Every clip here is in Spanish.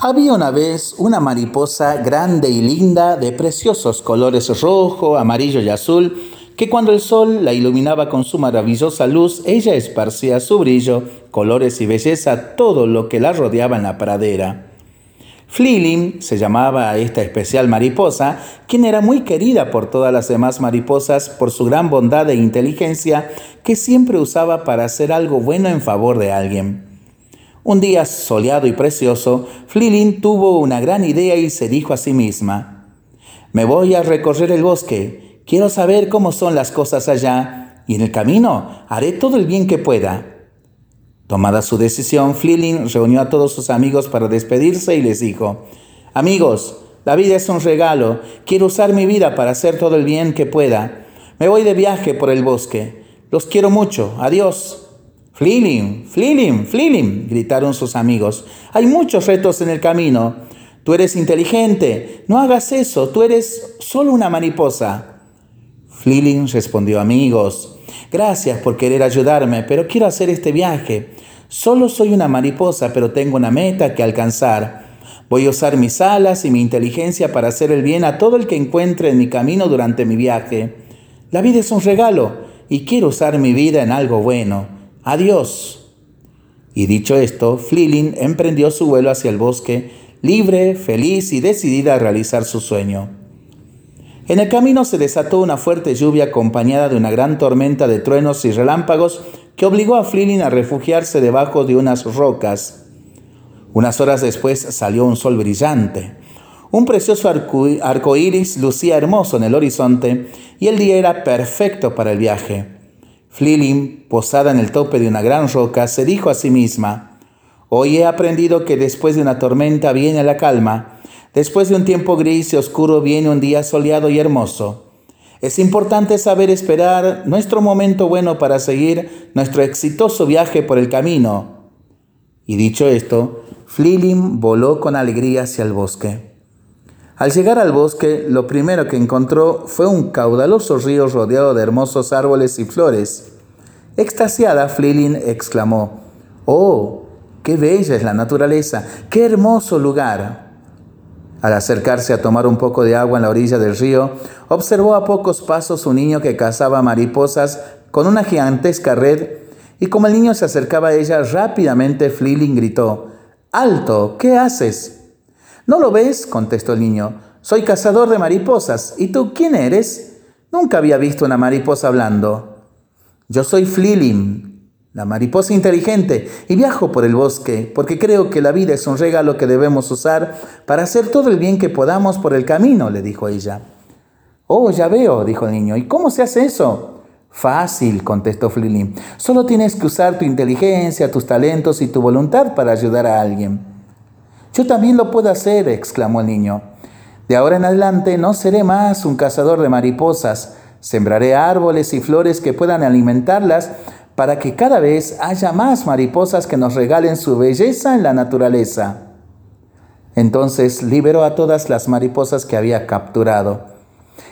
Había una vez una mariposa grande y linda de preciosos colores rojo, amarillo y azul, que cuando el sol la iluminaba con su maravillosa luz, ella esparcía su brillo, colores y belleza todo lo que la rodeaba en la pradera. Flilin se llamaba a esta especial mariposa, quien era muy querida por todas las demás mariposas por su gran bondad e inteligencia que siempre usaba para hacer algo bueno en favor de alguien. Un día soleado y precioso, Flilin tuvo una gran idea y se dijo a sí misma, me voy a recorrer el bosque, quiero saber cómo son las cosas allá, y en el camino haré todo el bien que pueda. Tomada su decisión, Flilin reunió a todos sus amigos para despedirse y les dijo, Amigos, la vida es un regalo, quiero usar mi vida para hacer todo el bien que pueda. Me voy de viaje por el bosque. Los quiero mucho. Adiós. Flilin, Flilin, Flilin, gritaron sus amigos. Hay muchos retos en el camino. Tú eres inteligente. No hagas eso. Tú eres solo una mariposa. Flilin respondió, amigos, gracias por querer ayudarme, pero quiero hacer este viaje. Solo soy una mariposa, pero tengo una meta que alcanzar. Voy a usar mis alas y mi inteligencia para hacer el bien a todo el que encuentre en mi camino durante mi viaje. La vida es un regalo y quiero usar mi vida en algo bueno. Adiós. Y dicho esto, Flilin emprendió su vuelo hacia el bosque, libre, feliz y decidida a realizar su sueño. En el camino se desató una fuerte lluvia acompañada de una gran tormenta de truenos y relámpagos que obligó a Flilin a refugiarse debajo de unas rocas. Unas horas después salió un sol brillante. Un precioso arco iris lucía hermoso en el horizonte y el día era perfecto para el viaje. Flilin, posada en el tope de una gran roca, se dijo a sí misma, Hoy he aprendido que después de una tormenta viene la calma, después de un tiempo gris y oscuro viene un día soleado y hermoso. Es importante saber esperar nuestro momento bueno para seguir nuestro exitoso viaje por el camino. Y dicho esto, Flilin voló con alegría hacia el bosque. Al llegar al bosque, lo primero que encontró fue un caudaloso río rodeado de hermosos árboles y flores. Extasiada, Flilin exclamó, ¡Oh, qué bella es la naturaleza! ¡Qué hermoso lugar! Al acercarse a tomar un poco de agua en la orilla del río, observó a pocos pasos un niño que cazaba mariposas con una gigantesca red, y como el niño se acercaba a ella, rápidamente Flilin gritó, ¡Alto! ¿Qué haces? ¿No lo ves? contestó el niño. Soy cazador de mariposas. ¿Y tú quién eres? Nunca había visto una mariposa hablando. Yo soy Flilim, la mariposa inteligente, y viajo por el bosque, porque creo que la vida es un regalo que debemos usar para hacer todo el bien que podamos por el camino, le dijo ella. Oh, ya veo, dijo el niño. ¿Y cómo se hace eso? Fácil, contestó Flilim. Solo tienes que usar tu inteligencia, tus talentos y tu voluntad para ayudar a alguien. Yo también lo puedo hacer, exclamó el niño. De ahora en adelante no seré más un cazador de mariposas, sembraré árboles y flores que puedan alimentarlas para que cada vez haya más mariposas que nos regalen su belleza en la naturaleza. Entonces liberó a todas las mariposas que había capturado.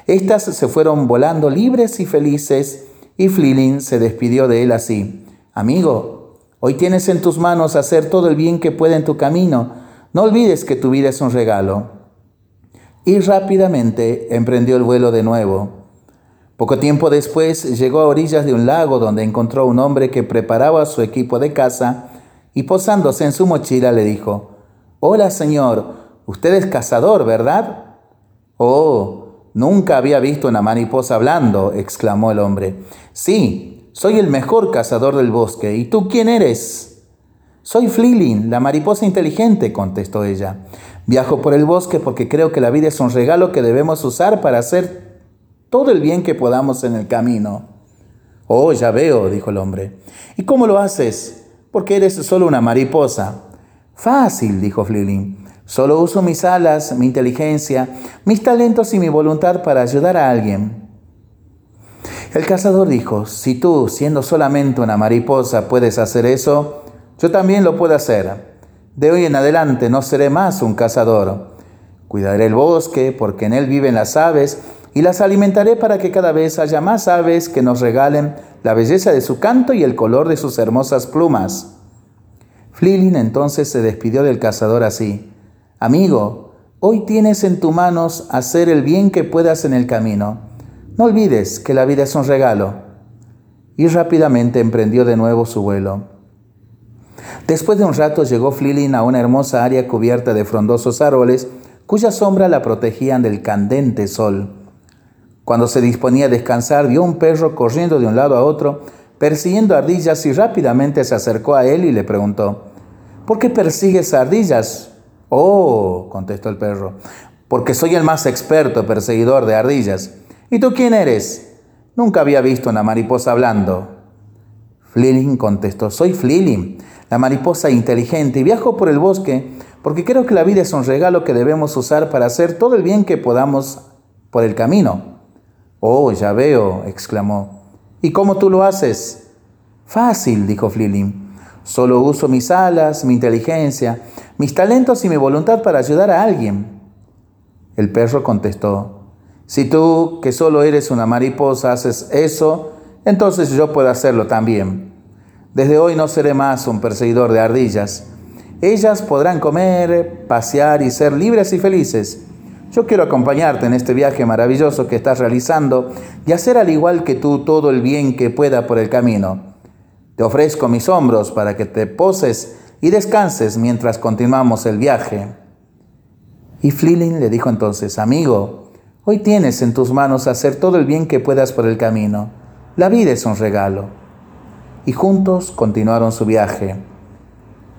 Estas se fueron volando libres y felices y Flilin se despidió de él así. Amigo, hoy tienes en tus manos hacer todo el bien que pueda en tu camino no olvides que tu vida es un regalo. Y rápidamente emprendió el vuelo de nuevo. Poco tiempo después llegó a orillas de un lago donde encontró un hombre que preparaba su equipo de caza y posándose en su mochila le dijo, Hola señor, usted es cazador, ¿verdad? Oh, nunca había visto una mariposa hablando, exclamó el hombre. Sí, soy el mejor cazador del bosque. ¿Y tú quién eres? Soy Flilin, la mariposa inteligente, contestó ella. Viajo por el bosque porque creo que la vida es un regalo que debemos usar para hacer todo el bien que podamos en el camino. Oh, ya veo, dijo el hombre. ¿Y cómo lo haces? Porque eres solo una mariposa. Fácil, dijo Flilin. Solo uso mis alas, mi inteligencia, mis talentos y mi voluntad para ayudar a alguien. El cazador dijo, si tú, siendo solamente una mariposa, puedes hacer eso, yo también lo puedo hacer. De hoy en adelante no seré más un cazador. Cuidaré el bosque porque en él viven las aves y las alimentaré para que cada vez haya más aves que nos regalen la belleza de su canto y el color de sus hermosas plumas. Flilin entonces se despidió del cazador así. Amigo, hoy tienes en tus manos hacer el bien que puedas en el camino. No olvides que la vida es un regalo. Y rápidamente emprendió de nuevo su vuelo. Después de un rato llegó Flilin a una hermosa área cubierta de frondosos árboles cuya sombra la protegían del candente sol. Cuando se disponía a descansar, vio un perro corriendo de un lado a otro, persiguiendo ardillas y rápidamente se acercó a él y le preguntó, ¿por qué persigues ardillas? Oh, contestó el perro, porque soy el más experto perseguidor de ardillas. ¿Y tú quién eres? Nunca había visto una mariposa hablando. Flilin contestó, soy Flilin, la mariposa inteligente, y viajo por el bosque porque creo que la vida es un regalo que debemos usar para hacer todo el bien que podamos por el camino. Oh, ya veo, exclamó. ¿Y cómo tú lo haces? Fácil, dijo Flilin. Solo uso mis alas, mi inteligencia, mis talentos y mi voluntad para ayudar a alguien. El perro contestó, si tú, que solo eres una mariposa, haces eso, entonces yo puedo hacerlo también. Desde hoy no seré más un perseguidor de ardillas. Ellas podrán comer, pasear y ser libres y felices. Yo quiero acompañarte en este viaje maravilloso que estás realizando y hacer al igual que tú todo el bien que pueda por el camino. Te ofrezco mis hombros para que te poses y descanses mientras continuamos el viaje. Y Flilin le dijo entonces, amigo, hoy tienes en tus manos hacer todo el bien que puedas por el camino. La vida es un regalo. Y juntos continuaron su viaje.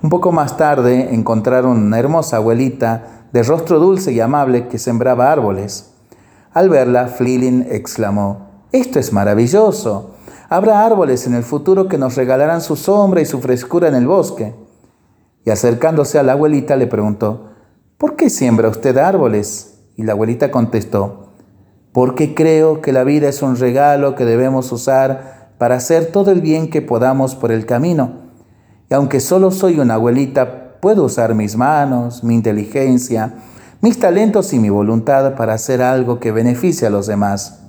Un poco más tarde encontraron una hermosa abuelita de rostro dulce y amable que sembraba árboles. Al verla, Flilin exclamó, Esto es maravilloso. Habrá árboles en el futuro que nos regalarán su sombra y su frescura en el bosque. Y acercándose a la abuelita le preguntó, ¿por qué siembra usted árboles? Y la abuelita contestó, porque creo que la vida es un regalo que debemos usar para hacer todo el bien que podamos por el camino y aunque solo soy una abuelita, puedo usar mis manos, mi inteligencia, mis talentos y mi voluntad para hacer algo que beneficie a los demás.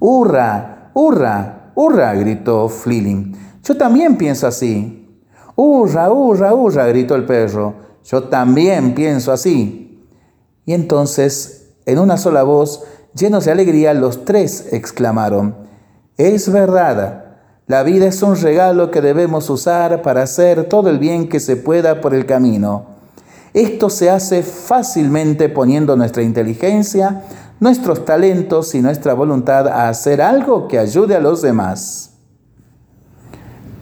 ¡Hurra! ¡Hurra! ¡Hurra! gritó Flilin. Yo también pienso así. ¡Hurra! ¡Hurra! ¡Hurra! gritó el perro. Yo también pienso así. Y entonces, en una sola voz, llenos de alegría, los tres exclamaron, Es verdad, la vida es un regalo que debemos usar para hacer todo el bien que se pueda por el camino. Esto se hace fácilmente poniendo nuestra inteligencia, nuestros talentos y nuestra voluntad a hacer algo que ayude a los demás.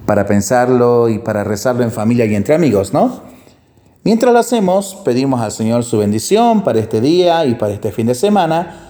Para pensarlo y para rezarlo en familia y entre amigos, ¿no? Mientras lo hacemos, pedimos al Señor su bendición para este día y para este fin de semana